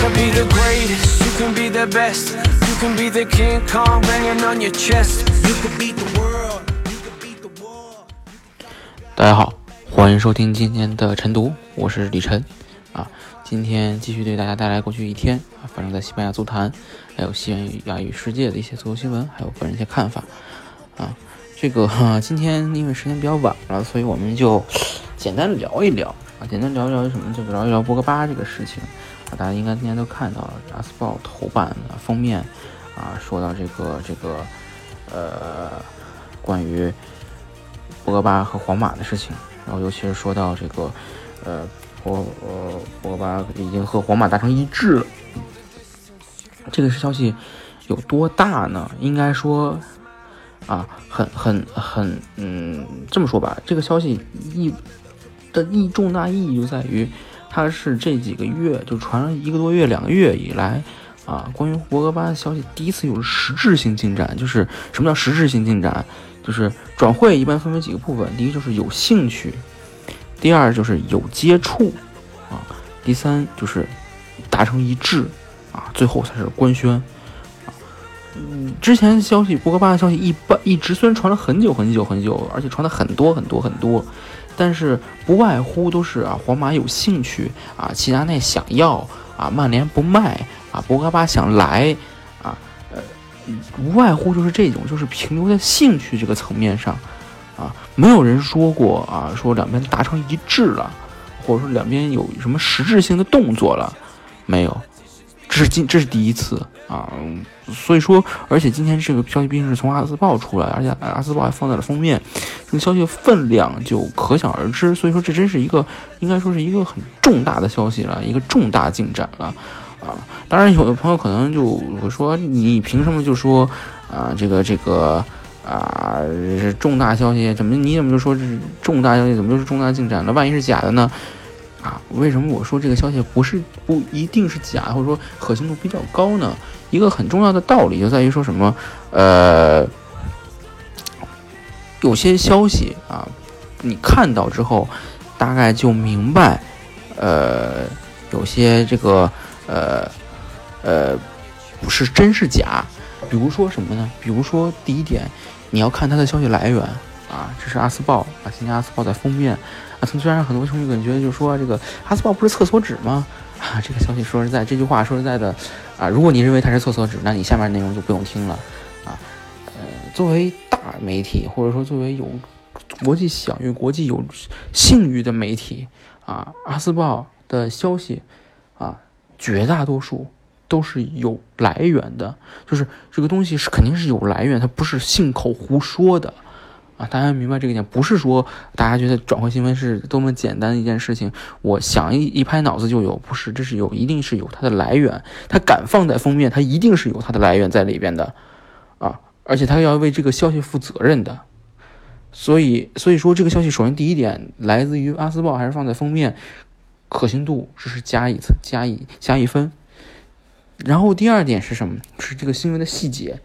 Could be the greatest, you can be the best. You can be the King Kong banging on your chest. You could beat the world, you could beat the world. 大家好，欢迎收听今天的晨读，我是李晨。啊，今天继续对大家带来过去一天啊发生在西班牙足坛，还有西班牙语世界的一些足球新闻，还有个人一些看法。啊，这个、哈、今天因为时间比较晚了，所以我们就简单聊一聊啊，简单聊一聊什么？就聊一聊博格巴这个事情。啊。大家应该今天都看到了《阿斯报》头版的封面。啊，说到这个这个，呃，关于博格巴和皇马的事情，然后尤其是说到这个，呃，博呃博格巴已经和皇马达成一致了，这个消息有多大呢？应该说，啊，很很很，嗯，这么说吧，这个消息意的意重大意义就在于，它是这几个月就传了一个多月、两个月以来。啊，关于博格巴的消息第一次有了实质性进展，就是什么叫实质性进展？就是转会一般分为几个部分，第一就是有兴趣，第二就是有接触，啊，第三就是达成一致，啊，最后才是官宣。啊，嗯，之前消息博格巴的消息一般一直虽然传了很久很久很久，而且传的很多很多很多，但是不外乎都是啊，皇马有兴趣，啊，齐达内想要，啊，曼联不卖。啊，博格巴想来，啊，呃，无外乎就是这种，就是停留在兴趣这个层面上，啊，没有人说过啊，说两边达成一致了，或者说两边有什么实质性的动作了，没有，这是今这是第一次啊，所以说，而且今天这个消息毕竟是从阿斯报出来，而且阿斯报还放在了封面，这个消息的分量就可想而知，所以说这真是一个应该说是一个很重大的消息了，一个重大进展了。啊，当然，有的朋友可能就会说，你凭什么就说啊，这个这个啊重大消息，怎么你怎么就说这是重大消息，怎么就是重大进展了？万一是假的呢？啊，为什么我说这个消息不是不一定是假，或者说可信度比较高呢？一个很重要的道理就在于说什么，呃，有些消息啊，你看到之后，大概就明白，呃，有些这个。呃，呃，不是真是假，比如说什么呢？比如说第一点，你要看它的消息来源啊，这是阿斯报啊，今天阿斯报在封面啊，虽然很多球迷感觉就是说这个阿斯报不是厕所纸吗？啊，这个消息说实在，这句话说实在的啊，如果你认为它是厕所纸，那你下面内容就不用听了啊。呃，作为大媒体或者说作为有国际享誉、国际有信誉的媒体啊，阿斯报的消息啊。绝大多数都是有来源的，就是这个东西是肯定是有来源，它不是信口胡说的啊！大家明白这个点，不是说大家觉得转换新闻是多么简单的一件事情，我想一一拍脑子就有，不是，这是有，一定是有它的来源，它敢放在封面，它一定是有它的来源在里边的啊！而且它要为这个消息负责任的，所以，所以说这个消息首先第一点来自于阿斯报，还是放在封面。可信度这是加一次，加一加一分。然后第二点是什么？是这个新闻的细节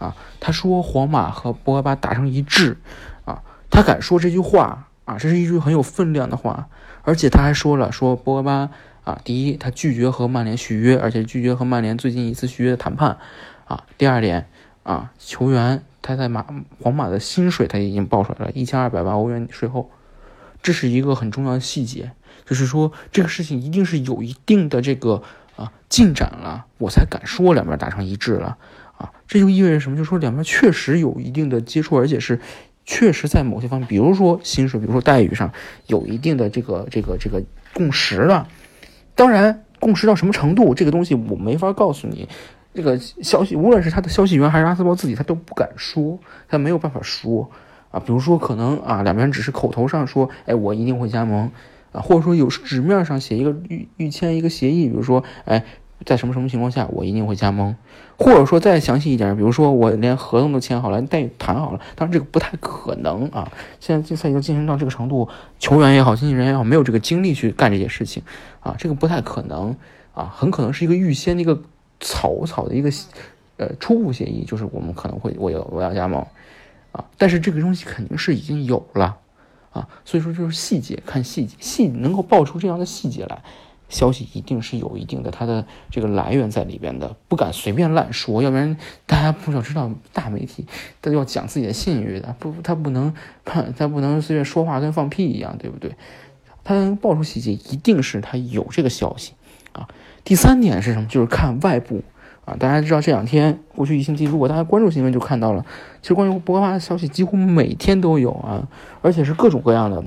啊。他说皇马和博格巴达成一致啊，他敢说这句话啊，这是一句很有分量的话。而且他还说了，说博格巴啊，第一，他拒绝和曼联续约，而且拒绝和曼联最近一次续约的谈判啊。第二点啊，球员他在马皇马的薪水他已经报出来了，一千二百万欧元税后，这是一个很重要的细节。就是说，这个事情一定是有一定的这个啊进展了，我才敢说两边达成一致了。这就意味着什么？就是说两边确实有一定的接触，而且是确实在某些方面，比如说薪水，比如说待遇上有一定的这个这个这个共识了。当然，共识到什么程度，这个东西我没法告诉你。这个消息，无论是他的消息源还是阿斯包自己，他都不敢说，他没有办法说啊，比如说可能啊两边只是口头上说，哎，我一定会加盟啊，或者说有纸面上写一个预预签一个协议，比如说，哎，在什么什么情况下我一定会加盟，或者说再详细一点，比如说我连合同都签好了，待遇谈好了，当然这个不太可能啊，现在竞赛已经进行到这个程度，球员也好，经纪人也好，没有这个精力去干这些事情啊，这个不太可能啊，很可能是一个预先的一个草草的一个。呃，初步协议就是我们可能会我要我要加盟，啊，但是这个东西肯定是已经有了，啊，所以说就是细节看细节，细能够爆出这样的细节来，消息一定是有一定的它的这个来源在里边的，不敢随便乱说，要不然大家不想知道大媒体都要讲自己的信誉的，不，他不能，他不能随便说话跟放屁一样，对不对？他能爆出细节，一定是他有这个消息，啊，第三点是什么？就是看外部。啊，大家知道这两天过去一星期，如果大家关注新闻就看到了，其实关于博格巴的消息几乎每天都有啊，而且是各种各样的，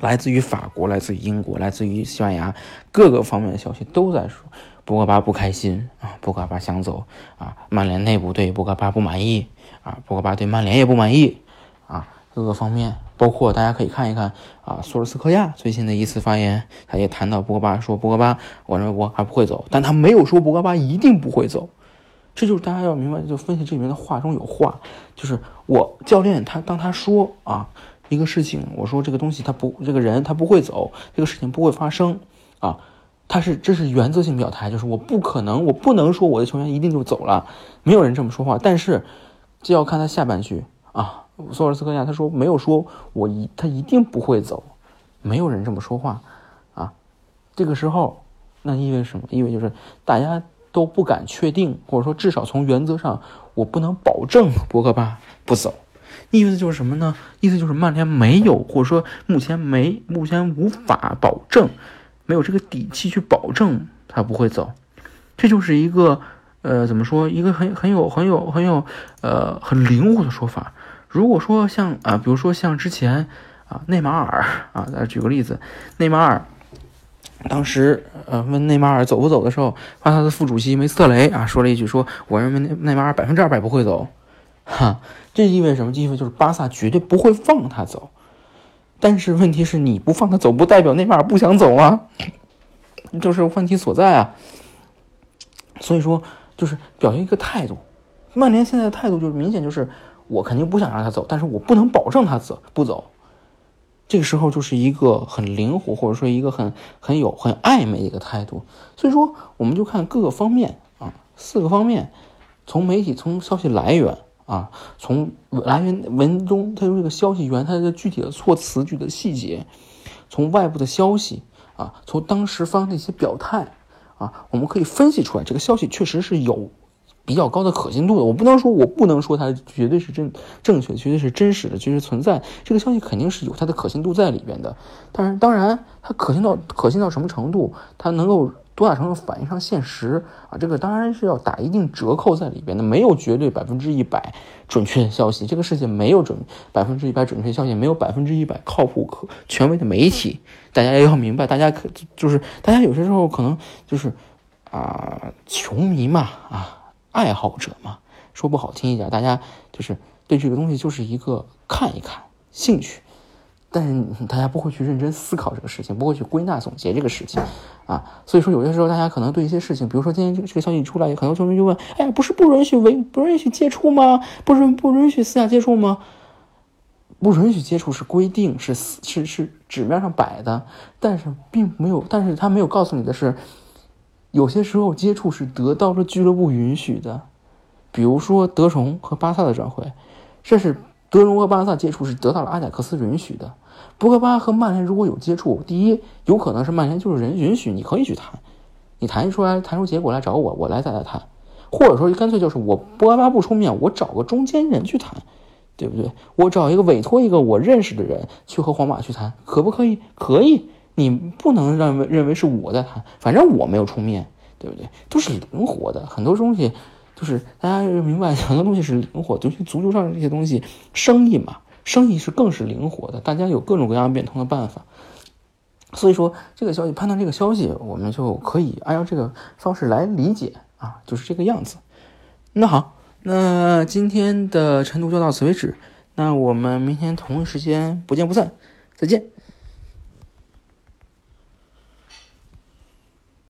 来自于法国、来自于英国、来自于西班牙各个方面的消息都在说博格巴不开心啊，博格巴想走啊，曼联内部对博格巴不满意啊，博格巴对曼联也不满意啊，各个方面。包括大家可以看一看啊，索尔斯克亚最新的一次发言，他也谈到博格巴，说博格巴，我认为我还不会走，但他没有说博格巴一定不会走，这就是大家要明白，就分析这里面的话中有话，就是我教练他当他说啊一个事情，我说这个东西他不，这个人他不会走，这个事情不会发生啊，他是这是原则性表态，就是我不可能，我不能说我的球员一定就走了，没有人这么说话，但是就要看他下半句啊。索尔斯克亚他说没有说我一他一定不会走，没有人这么说话啊。这个时候，那意味什么？意味就是大家都不敢确定，或者说至少从原则上，我不能保证博格巴不走。意思就是什么呢？意思就是曼联没有，或者说目前没，目前无法保证，没有这个底气去保证他不会走。这就是一个呃，怎么说？一个很很有很有很有呃很灵活的说法。如果说像啊，比如说像之前啊，内马尔啊，再举个例子，内马尔当时呃问内马尔走不走的时候，巴萨的副主席梅斯特雷啊说了一句说，我认为内内马尔百分之二百不会走，哈，这意味着什么？意味就是巴萨绝对不会放他走。但是问题是你不放他走，不代表内马尔不想走啊，就是问题所在啊。所以说就是表现一个态度，曼联现在的态度就是明显就是。我肯定不想让他走，但是我不能保证他走不走。这个时候就是一个很灵活，或者说一个很很有很暧昧的一个态度。所以说，我们就看各个方面啊，四个方面，从媒体、从消息来源啊，从来源文中它这个消息源它的具体的措辞、具体的细节，从外部的消息啊，从当时方的一些表态啊，我们可以分析出来，这个消息确实是有。比较高的可信度的，我不能说，我不能说它绝对是正正确，绝对是真实的，绝对存在。这个消息肯定是有它的可信度在里边的。但是，当然，它可信到可信到什么程度，它能够多大程度反映上现实啊？这个当然是要打一定折扣在里边的。没有绝对百分之一百准确的消息，这个世界没有准百分之一百准确消息，没有百分之一百靠谱可权威的媒体。大家要明白，大家可就是大家有些时候可能就是啊，球迷嘛啊。爱好者嘛，说不好听一点，大家就是对这个东西就是一个看一看兴趣，但是大家不会去认真思考这个事情，不会去归纳总结这个事情啊。所以说，有些时候大家可能对一些事情，比如说今天这个这个消息出来，很多球迷就问：哎，不是不允许违，不允许接触吗？不是不允许私下接触吗？不允许接触是规定，是是是纸面上摆的，但是并没有，但是他没有告诉你的是。有些时候接触是得到了俱乐部允许的，比如说德容和巴萨的转会，这是德容和巴萨接触是得到了阿贾克斯允许的。博格巴和曼联如果有接触，第一有可能是曼联就是人允许你可以去谈，你谈出来谈出结果来找我，我来再来谈，或者说干脆就是我博格巴不出面，我找个中间人去谈，对不对？我找一个委托一个我认识的人去和皇马去谈，可不可以？可以。你不能认为认为是我在谈，反正我没有出面，对不对？都是灵活的，很多东西就是大家明白，很多东西是灵活，尤其足球上的这些东西，生意嘛，生意是更是灵活的，大家有各种各样变通的办法。所以说，这个消息判断这个消息，我们就可以按照这个方式来理解啊，就是这个样子。那好，那今天的晨读就到此为止。那我们明天同一时间不见不散，再见。